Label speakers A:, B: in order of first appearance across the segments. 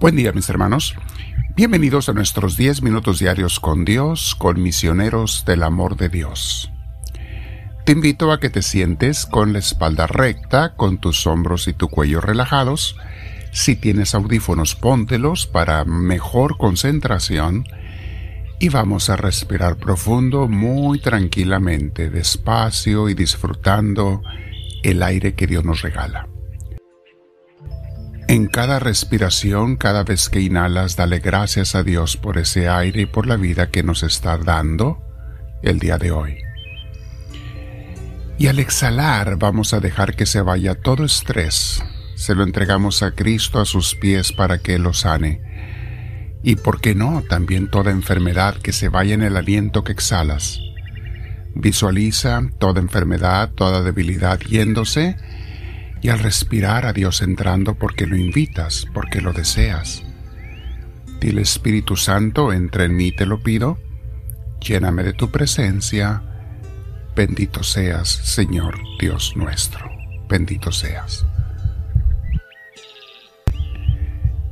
A: Buen día mis hermanos. Bienvenidos a nuestros 10 minutos diarios con Dios, con misioneros del amor de Dios. Te invito a que te sientes con la espalda recta, con tus hombros y tu cuello relajados. Si tienes audífonos, póntelos para mejor concentración. Y vamos a respirar profundo, muy tranquilamente, despacio y disfrutando el aire que Dios nos regala. En cada respiración, cada vez que inhalas, dale gracias a Dios por ese aire y por la vida que nos está dando el día de hoy. Y al exhalar vamos a dejar que se vaya todo estrés. Se lo entregamos a Cristo a sus pies para que lo sane. Y por qué no, también toda enfermedad que se vaya en el aliento que exhalas. Visualiza toda enfermedad, toda debilidad yéndose y al respirar a Dios entrando porque lo invitas, porque lo deseas. Dile Espíritu Santo, entra en mí, te lo pido, lléname de tu presencia, bendito seas, Señor Dios nuestro, bendito seas.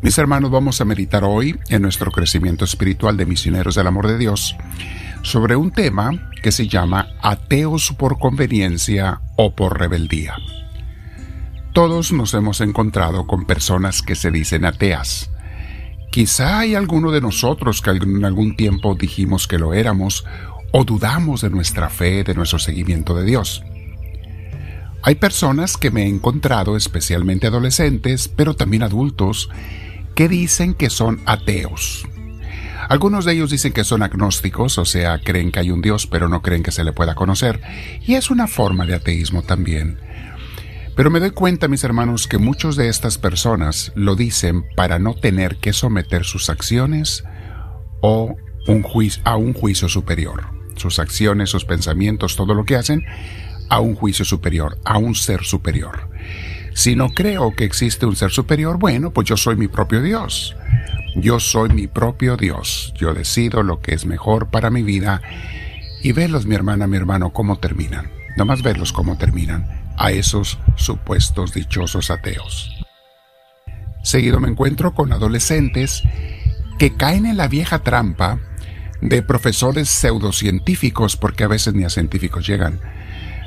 A: Mis hermanos, vamos a meditar hoy en nuestro crecimiento espiritual de misioneros del amor de Dios sobre un tema que se llama ateos por conveniencia o por rebeldía. Todos nos hemos encontrado con personas que se dicen ateas. Quizá hay alguno de nosotros que en algún tiempo dijimos que lo éramos o dudamos de nuestra fe, de nuestro seguimiento de Dios. Hay personas que me he encontrado, especialmente adolescentes, pero también adultos, que dicen que son ateos. Algunos de ellos dicen que son agnósticos, o sea, creen que hay un Dios, pero no creen que se le pueda conocer, y es una forma de ateísmo también. Pero me doy cuenta, mis hermanos, que muchos de estas personas lo dicen para no tener que someter sus acciones o un a un juicio superior. Sus acciones, sus pensamientos, todo lo que hacen, a un juicio superior, a un ser superior. Si no creo que existe un ser superior, bueno, pues yo soy mi propio Dios. Yo soy mi propio Dios. Yo decido lo que es mejor para mi vida. Y velos, mi hermana, mi hermano, cómo terminan. Nomás verlos cómo terminan a esos supuestos dichosos ateos. Seguido me encuentro con adolescentes que caen en la vieja trampa de profesores pseudocientíficos, porque a veces ni a científicos llegan,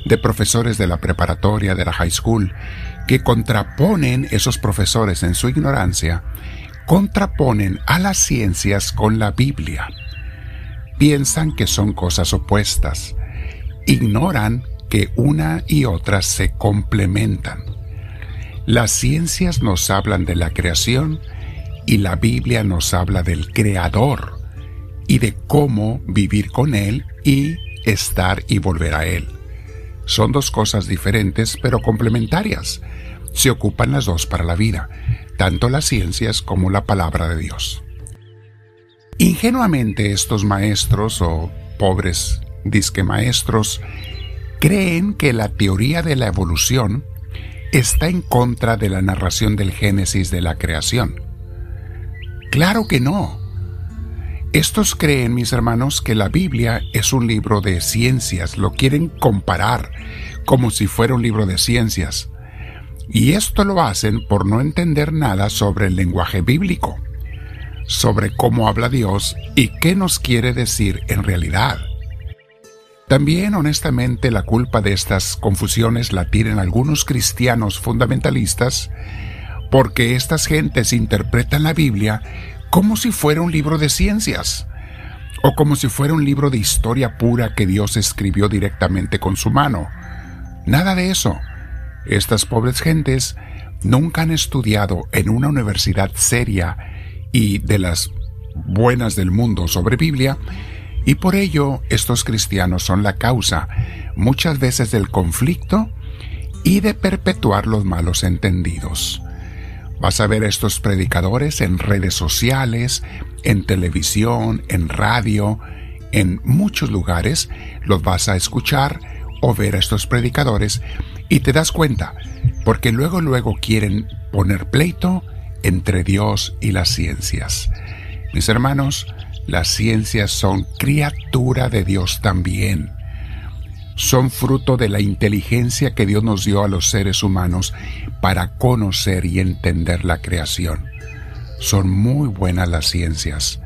A: de profesores de la preparatoria, de la high school, que contraponen esos profesores en su ignorancia, contraponen a las ciencias con la Biblia. Piensan que son cosas opuestas, ignoran que una y otra se complementan. Las ciencias nos hablan de la creación y la Biblia nos habla del Creador y de cómo vivir con Él y estar y volver a Él. Son dos cosas diferentes pero complementarias. Se ocupan las dos para la vida, tanto las ciencias como la palabra de Dios. Ingenuamente estos maestros o pobres disque maestros creen que la teoría de la evolución está en contra de la narración del Génesis de la creación. Claro que no. Estos creen, mis hermanos, que la Biblia es un libro de ciencias, lo quieren comparar como si fuera un libro de ciencias. Y esto lo hacen por no entender nada sobre el lenguaje bíblico, sobre cómo habla Dios y qué nos quiere decir en realidad. También, honestamente, la culpa de estas confusiones la tienen algunos cristianos fundamentalistas porque estas gentes interpretan la Biblia como si fuera un libro de ciencias o como si fuera un libro de historia pura que Dios escribió directamente con su mano. Nada de eso. Estas pobres gentes nunca han estudiado en una universidad seria y de las buenas del mundo sobre Biblia y por ello estos cristianos son la causa muchas veces del conflicto y de perpetuar los malos entendidos. Vas a ver estos predicadores en redes sociales, en televisión, en radio, en muchos lugares, los vas a escuchar o ver a estos predicadores y te das cuenta, porque luego luego quieren poner pleito entre Dios y las ciencias. Mis hermanos, las ciencias son criatura de Dios también. Son fruto de la inteligencia que Dios nos dio a los seres humanos para conocer y entender la creación. son muy buenas las ciencias,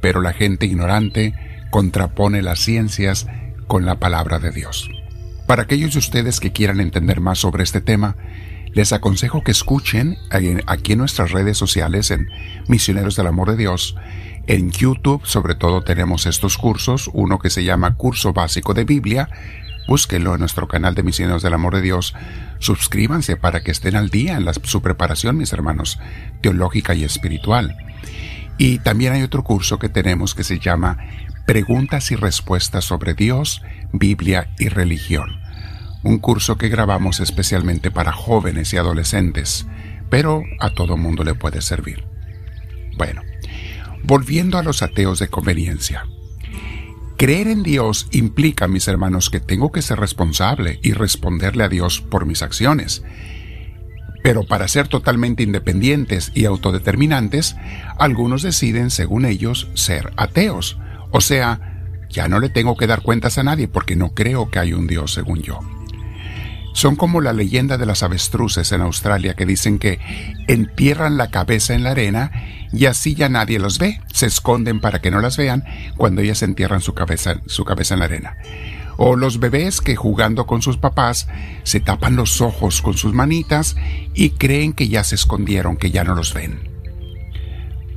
A: pero la gente ignorante contrapone las ciencias con la palabra de Dios. Para aquellos de ustedes que quieran entender más sobre este tema, les aconsejo que escuchen aquí en nuestras redes sociales en Misioneros del Amor de Dios. En YouTube sobre todo tenemos estos cursos, uno que se llama Curso Básico de Biblia, búsquenlo en nuestro canal de Misioneros del Amor de Dios. Suscríbanse para que estén al día en su preparación, mis hermanos, teológica y espiritual. Y también hay otro curso que tenemos que se llama Preguntas y Respuestas sobre Dios, Biblia y Religión. Un curso que grabamos especialmente para jóvenes y adolescentes, pero a todo mundo le puede servir. Bueno, volviendo a los ateos de conveniencia. Creer en Dios implica, mis hermanos, que tengo que ser responsable y responderle a Dios por mis acciones. Pero para ser totalmente independientes y autodeterminantes, algunos deciden, según ellos, ser ateos. O sea, ya no le tengo que dar cuentas a nadie porque no creo que hay un Dios según yo. Son como la leyenda de las avestruces en Australia que dicen que entierran la cabeza en la arena y así ya nadie los ve. Se esconden para que no las vean cuando ellas entierran su cabeza, su cabeza en la arena. O los bebés que jugando con sus papás se tapan los ojos con sus manitas y creen que ya se escondieron, que ya no los ven.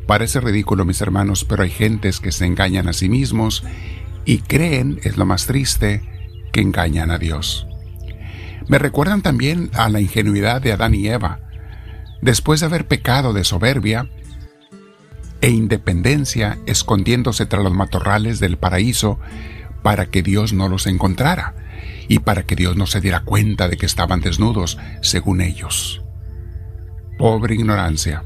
A: Parece ridículo, mis hermanos, pero hay gentes que se engañan a sí mismos y creen, es lo más triste, que engañan a Dios. Me recuerdan también a la ingenuidad de Adán y Eva. Después de haber pecado de soberbia e independencia, escondiéndose tras los matorrales del paraíso para que Dios no los encontrara y para que Dios no se diera cuenta de que estaban desnudos, según ellos. Pobre ignorancia.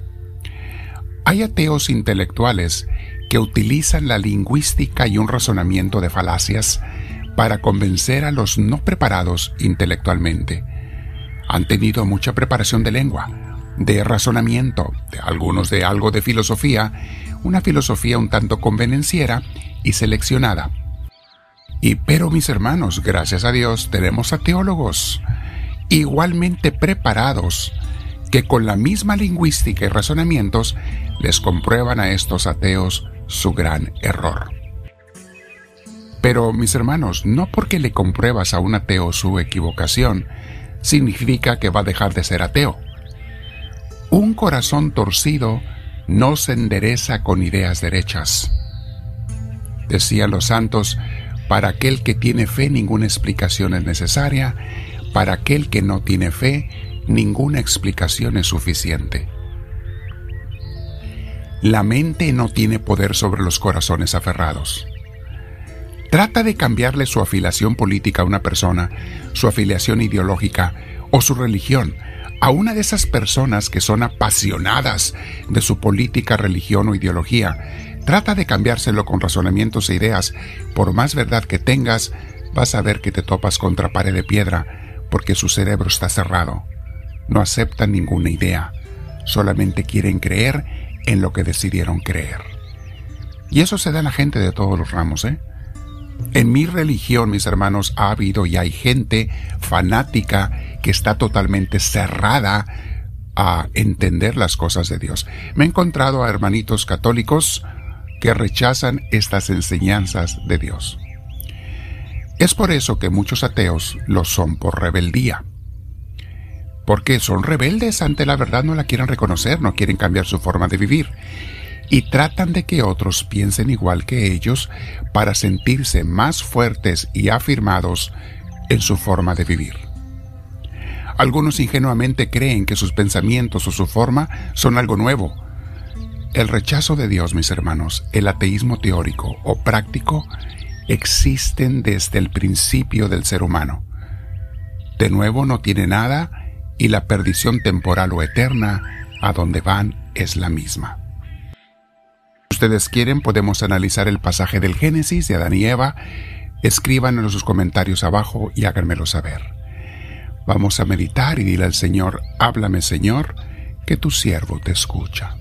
A: Hay ateos intelectuales que utilizan la lingüística y un razonamiento de falacias para convencer a los no preparados intelectualmente. Han tenido mucha preparación de lengua, de razonamiento, de algunos de algo de filosofía, una filosofía un tanto convenenciera y seleccionada. Y pero mis hermanos, gracias a Dios, tenemos a teólogos igualmente preparados que con la misma lingüística y razonamientos les comprueban a estos ateos su gran error. Pero, mis hermanos, no porque le compruebas a un ateo su equivocación, significa que va a dejar de ser ateo. Un corazón torcido no se endereza con ideas derechas. Decían los santos, para aquel que tiene fe ninguna explicación es necesaria, para aquel que no tiene fe ninguna explicación es suficiente. La mente no tiene poder sobre los corazones aferrados. Trata de cambiarle su afiliación política a una persona, su afiliación ideológica o su religión a una de esas personas que son apasionadas de su política, religión o ideología. Trata de cambiárselo con razonamientos e ideas. Por más verdad que tengas, vas a ver que te topas contra pared de piedra, porque su cerebro está cerrado. No aceptan ninguna idea, solamente quieren creer en lo que decidieron creer. Y eso se da en la gente de todos los ramos, ¿eh? En mi religión, mis hermanos, ha habido y hay gente fanática que está totalmente cerrada a entender las cosas de Dios. Me he encontrado a hermanitos católicos que rechazan estas enseñanzas de Dios. Es por eso que muchos ateos lo son por rebeldía. Porque son rebeldes ante la verdad, no la quieren reconocer, no quieren cambiar su forma de vivir y tratan de que otros piensen igual que ellos para sentirse más fuertes y afirmados en su forma de vivir. Algunos ingenuamente creen que sus pensamientos o su forma son algo nuevo. El rechazo de Dios, mis hermanos, el ateísmo teórico o práctico, existen desde el principio del ser humano. De nuevo no tiene nada y la perdición temporal o eterna a donde van es la misma ustedes quieren, podemos analizar el pasaje del Génesis de Adán y Eva. Escriban sus comentarios abajo y háganmelo saber. Vamos a meditar y dile al Señor, háblame Señor, que tu siervo te escucha.